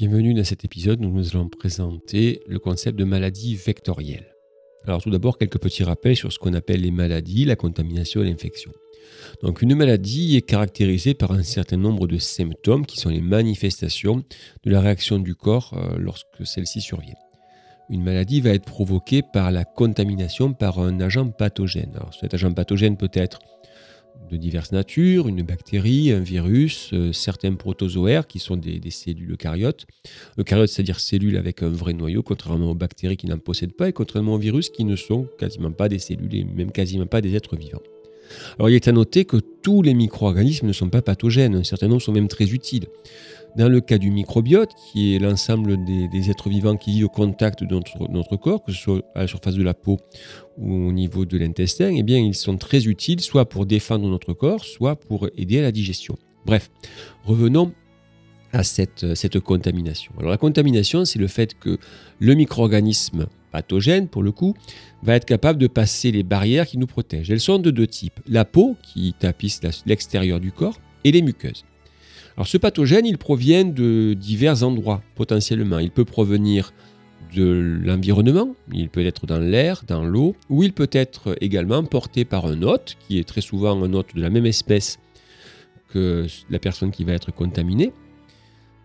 Bienvenue dans cet épisode où nous allons présenter le concept de maladie vectorielle. Alors tout d'abord, quelques petits rappels sur ce qu'on appelle les maladies, la contamination et l'infection. Donc une maladie est caractérisée par un certain nombre de symptômes qui sont les manifestations de la réaction du corps euh, lorsque celle-ci survient. Une maladie va être provoquée par la contamination par un agent pathogène. Alors cet agent pathogène peut être de diverses natures, une bactérie, un virus, euh, certains protozoaires qui sont des, cellules eucaryotes. Eucaryotes, c'est-à-dire cellules avec un vrai noyau, contrairement aux bactéries qui n'en possèdent pas, et contrairement aux virus qui ne sont quasiment pas des cellules et même quasiment pas des êtres vivants. Alors il est à noter que tous les micro-organismes ne sont pas pathogènes, un certain nombre sont même très utiles. Dans le cas du microbiote, qui est l'ensemble des, êtres vivants qui vivent au contact de notre, corps, que ce soit à la surface de la peau ou au niveau de l'intestin, eh bien, ils sont très utiles soit pour défendre notre corps, soit pour aider à la digestion. Bref, revenons à cette, cette contamination. Alors la contamination, c'est le fait que le micro-organisme pathogène, pour le coup, va être capable de passer les barrières qui nous protègent. Elles sont de deux types. La peau, qui tapisse l'extérieur du corps, et les muqueuses. Alors ce pathogène, il provient de divers endroits potentiellement. Il peut provenir de l'environnement, il peut être dans l'air, dans l'eau, ou il peut être également porté par un hôte, qui est très souvent un hôte de la même espèce que la personne qui va être contaminée.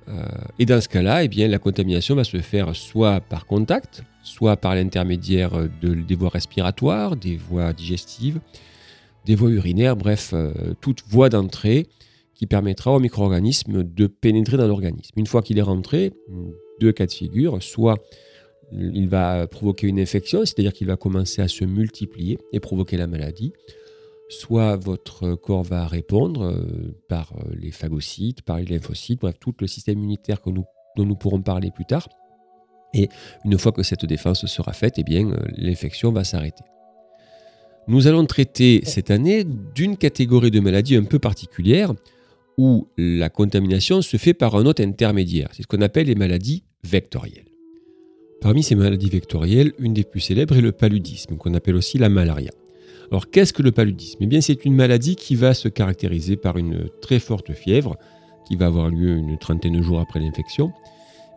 Euh, et dans ce cas-là, eh bien, la contamination va se faire soit par contact, soit par l'intermédiaire des voies respiratoires, des voies digestives, des voies urinaires, bref, euh, toute voie d'entrée qui permettra au micro-organisme de pénétrer dans l'organisme. Une fois qu'il est rentré, deux cas de figure, soit il va provoquer une infection, c'est-à-dire qu'il va commencer à se multiplier et provoquer la maladie, soit votre corps va répondre euh, par euh, les phagocytes, par les lymphocytes, bref, tout le système immunitaire dont nous pourrons parler plus tard. Et une fois que cette défense sera faite, eh bien, euh, l'infection va s'arrêter. Nous allons traiter cette année d'une catégorie de maladies un peu particulière, où la contamination se fait par un hôte intermédiaire. C'est ce qu'on appelle les maladies vectorielles. Parmi ces maladies vectorielles, une des plus célèbres est le paludisme, qu'on appelle aussi la malaria. Alors qu'est-ce que le paludisme? Eh bien c'est une maladie qui va se caractériser par une très forte fièvre, qui va avoir lieu une trentaine de jours après l'infection,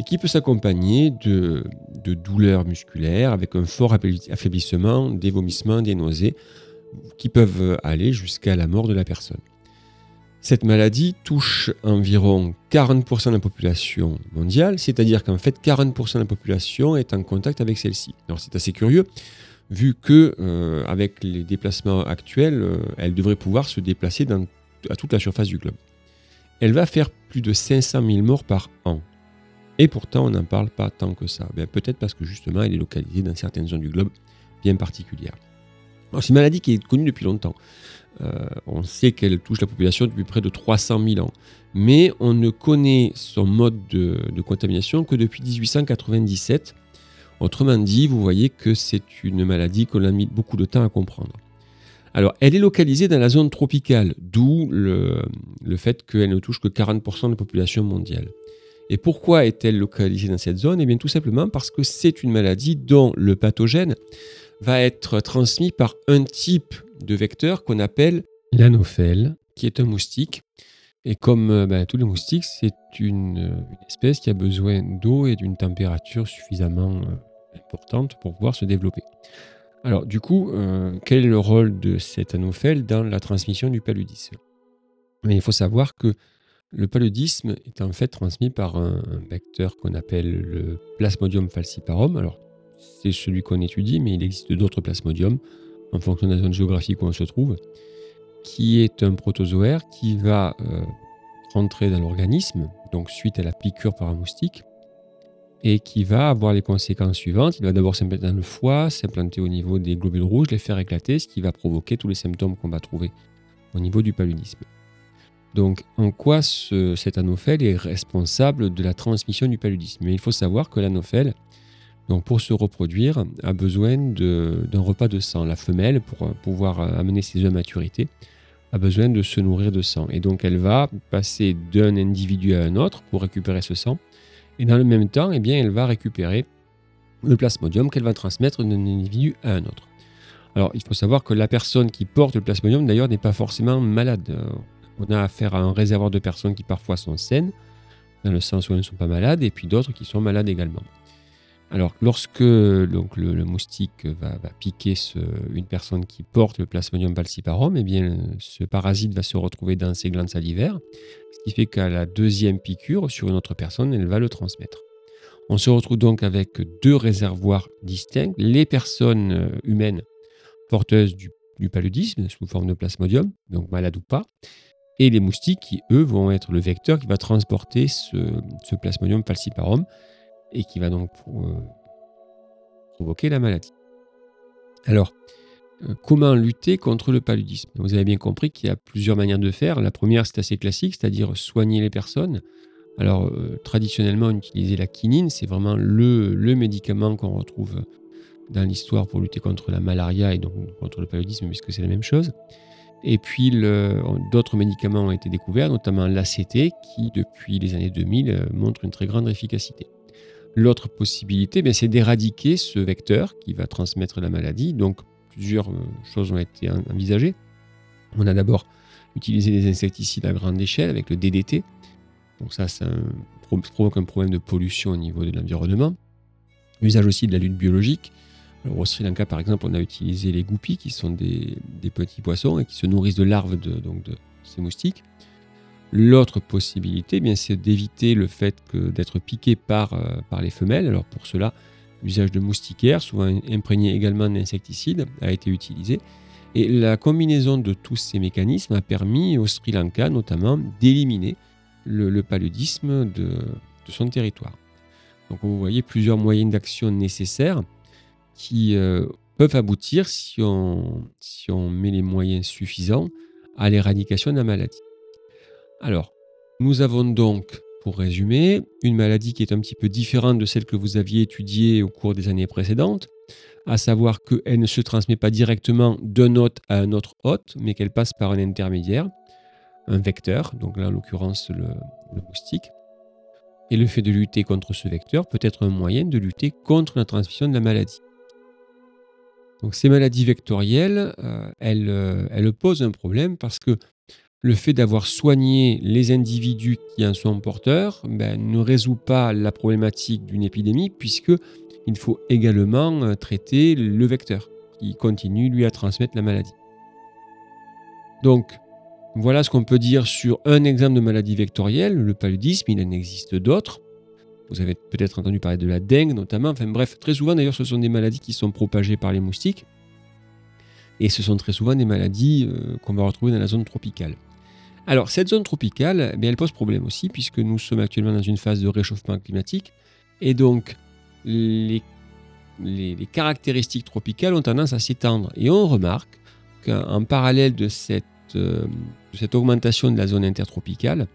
et qui peut s'accompagner de, de douleurs musculaires avec un fort affaiblissement, des vomissements, des nausées, qui peuvent aller jusqu'à la mort de la personne. Cette maladie touche environ 40% de la population mondiale, c'est-à-dire qu'en fait 40% de la population est en contact avec celle-ci. Alors c'est assez curieux, vu que euh, avec les déplacements actuels, euh, elle devrait pouvoir se déplacer à toute la surface du globe. Elle va faire plus de 500 000 morts par an. Et pourtant, on n'en parle pas tant que ça. Ben, peut-être parce que justement, elle est localisée dans certaines zones du globe bien particulières. C'est une maladie qui est connue depuis longtemps. Euh, on sait qu'elle touche la population depuis près de 300 000 ans. Mais on ne connaît son mode de, contamination que depuis 1897. Autrement dit, vous voyez que c'est une maladie qu'on a mis beaucoup de temps à comprendre. Alors, elle est localisée dans la zone tropicale, d'où le, le, fait qu'elle ne touche que 40% de la population mondiale. Et pourquoi est-elle localisée dans cette zone? Eh bien, tout simplement parce que c'est une maladie dont le pathogène va être transmis par un type de vecteur qu'on appelle l'anophèle, qui est un moustique. Et comme euh, ben, tous les moustiques, c'est une, espèce qui a besoin d'eau et d'une température suffisamment euh, importante pour pouvoir se développer. Alors du coup, euh, quel est le rôle de cet anophèle dans la transmission du paludisme? Mais il faut savoir que le paludisme est en fait transmis par un, vecteur qu'on appelle le Plasmodium falciparum. Alors c'est celui qu'on étudie, mais il existe d'autres plasmodiums en fonction de la zone géographique où on se trouve, qui est un protozoaire qui va euh, rentrer dans l'organisme, donc suite à la piqûre par un moustique, et qui va avoir les conséquences suivantes. Il va d'abord s'implanter dans le foie, s'implanter au niveau des globules rouges, les faire éclater, ce qui va provoquer tous les symptômes qu'on va trouver au niveau du paludisme. Donc, en quoi cet anophèle est responsable de la transmission du paludisme? Mais il faut savoir que l'anophèle pour se reproduire, a besoin d'un repas de sang. La femelle, pour pouvoir amener ses œufs à maturité, a besoin de se nourrir de sang. Et donc elle va passer d'un individu à un autre pour récupérer ce sang. Et dans le même temps, eh elle va récupérer le plasmodium qu'elle va transmettre d'un individu à un autre. Alors il faut savoir que la personne qui porte le plasmodium d'ailleurs n'est pas forcément malade. On a affaire à un réservoir de personnes qui parfois sont saines, dans le sens où elles ne sont pas malades, et puis d'autres qui sont malades également. Alors, lorsque donc, le, moustique va, piquer une personne qui porte le Plasmodium falciparum, eh bien, ce parasite va se retrouver dans ses glandes salivaires, ce qui fait qu'à la deuxième piqûre sur une autre personne, elle va le transmettre. On se retrouve donc avec deux réservoirs distincts. Les personnes euh, humaines porteuses du, paludisme sous forme de plasmodium, donc malades ou pas, et les moustiques qui, eux, vont être le vecteur qui va transporter ce, ce plasmodium falciparum et qui va donc euh, provoquer la maladie. Alors, euh, comment lutter contre le paludisme? Vous avez bien compris qu'il y a plusieurs manières de faire. La première, c'est assez classique, c'est-à-dire soigner les personnes. Alors, euh, traditionnellement, utiliser la quinine, c'est vraiment le, le médicament qu'on retrouve dans l'histoire pour lutter contre la malaria et donc contre le paludisme, puisque c'est la même chose. Et puis, d'autres médicaments ont été découverts, notamment l'ACT, qui, depuis les années 2000, montre une très grande efficacité. L'autre possibilité, ben, c'est d'éradiquer ce vecteur qui va transmettre la maladie. Donc, plusieurs euh, choses ont été envisagées. On a d'abord utilisé des insecticides à grande échelle avec le DDT. Donc ça, ça provoque un problème de pollution au niveau de l'environnement. Usage aussi de la lutte biologique. Au Sri Lanka, par exemple, on a utilisé les goupis, qui sont des, petits poissons et qui se nourrissent de larves de ces moustiques. L'autre possibilité, eh bien, c'est d'éviter le fait d'être piqué par, euh, par les femelles. Alors pour cela, l'usage de moustiquaires, souvent imprégné également d'insecticides, a été utilisé. Et la combinaison de tous ces mécanismes a permis au Sri Lanka notamment d'éliminer le, paludisme de, son territoire. Donc vous voyez plusieurs moyens d'action nécessaires qui euh, peuvent aboutir, si on met les moyens suffisants, à l'éradication de la maladie. Alors, nous avons donc, pour résumer, une maladie qui est un petit peu différente de celle que vous aviez étudiée au cours des années précédentes, à savoir qu'elle ne se transmet pas directement d'un hôte à un autre hôte, mais qu'elle passe par un intermédiaire, un vecteur, donc là en l'occurrence le, moustique. Et le fait de lutter contre ce vecteur peut être un moyen de lutter contre la transmission de la maladie. Donc ces maladies vectorielles, euh, euh, elles, posent un problème parce que le fait d'avoir soigné les individus qui en sont porteurs ben, ne résout pas la problématique d'une épidémie puisque il faut également euh, traiter le vecteur qui continue lui à transmettre la maladie. Donc voilà ce qu'on peut dire sur un exemple de maladie vectorielle, le paludisme, il en existe d'autres. Vous avez peut-être entendu parler de la dengue notamment. Enfin bref, très souvent d'ailleurs ce sont des maladies qui sont propagées par les moustiques. Et ce sont très souvent des maladies euh, qu'on va retrouver dans la zone tropicale. Alors, cette zone tropicale, eh elle pose problème aussi, puisque nous sommes actuellement dans une phase de réchauffement climatique, et donc les, caractéristiques tropicales ont tendance à s'étendre. Et on remarque qu'en parallèle de cette, euh, de cette, augmentation de la zone intertropicale,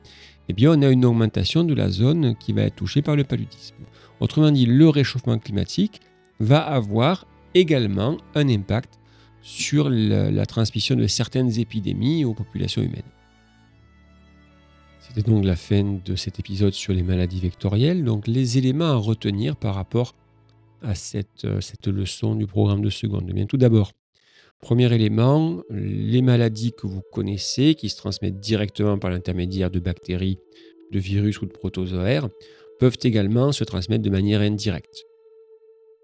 eh bien, on a une augmentation de la zone qui va être touchée par le paludisme. Autrement dit, le réchauffement climatique va avoir également un impact sur la transmission de certaines épidémies aux populations humaines. C'était donc la fin de cet épisode sur les maladies vectorielles. Donc les éléments à retenir par rapport à cette, euh, leçon du programme de seconde. Eh bien, tout d'abord, premier élément, les maladies que vous connaissez, qui se transmettent directement par l'intermédiaire de bactéries, de virus ou de protozoaires, peuvent également se transmettre de manière indirecte.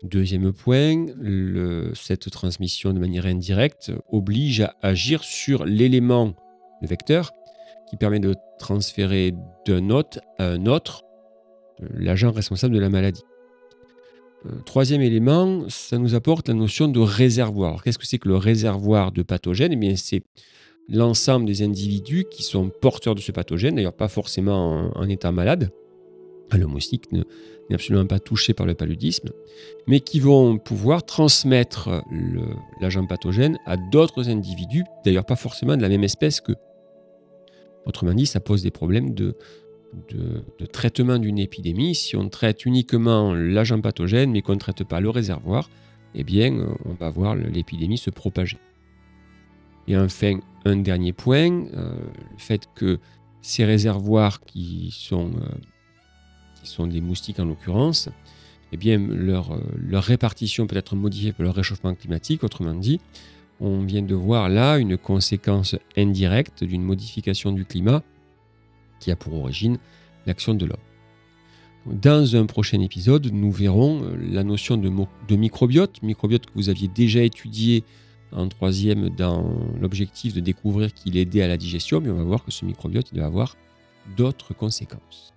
Deuxième point, cette transmission de manière indirecte oblige à agir sur l'élément, vecteur, qui permet de transférer d'un hôte à un autre euh, l'agent responsable de la maladie. Euh, troisième élément, ça nous apporte la notion de réservoir. Qu'est-ce que c'est que le réservoir de pathogènes? Eh bien, c'est l'ensemble des individus qui sont porteurs de ce pathogène, d'ailleurs pas forcément en, état malade. Le moustique n'est absolument pas touché par le paludisme, mais qui vont pouvoir transmettre l'agent pathogène à d'autres individus, d'ailleurs pas forcément de la même espèce qu'eux. Autrement dit, ça pose des problèmes de, traitement d'une épidémie. Si on traite uniquement l'agent pathogène mais qu'on ne traite pas le réservoir, eh bien, on va voir l'épidémie se propager. Et enfin, un dernier point, euh, le fait que ces réservoirs qui sont, euh, qui sont des moustiques en l'occurrence, eh bien, leur, euh, leur répartition peut être modifiée par le réchauffement climatique, autrement dit, on vient de voir là une conséquence indirecte d'une modification du climat qui a pour origine l'action de l'homme. Dans un prochain épisode, nous verrons euh, la notion de, microbiote, microbiote que vous aviez déjà étudié en troisième dans l'objectif de découvrir qu'il aidait à la digestion, mais on va voir que ce microbiote il va avoir d'autres conséquences.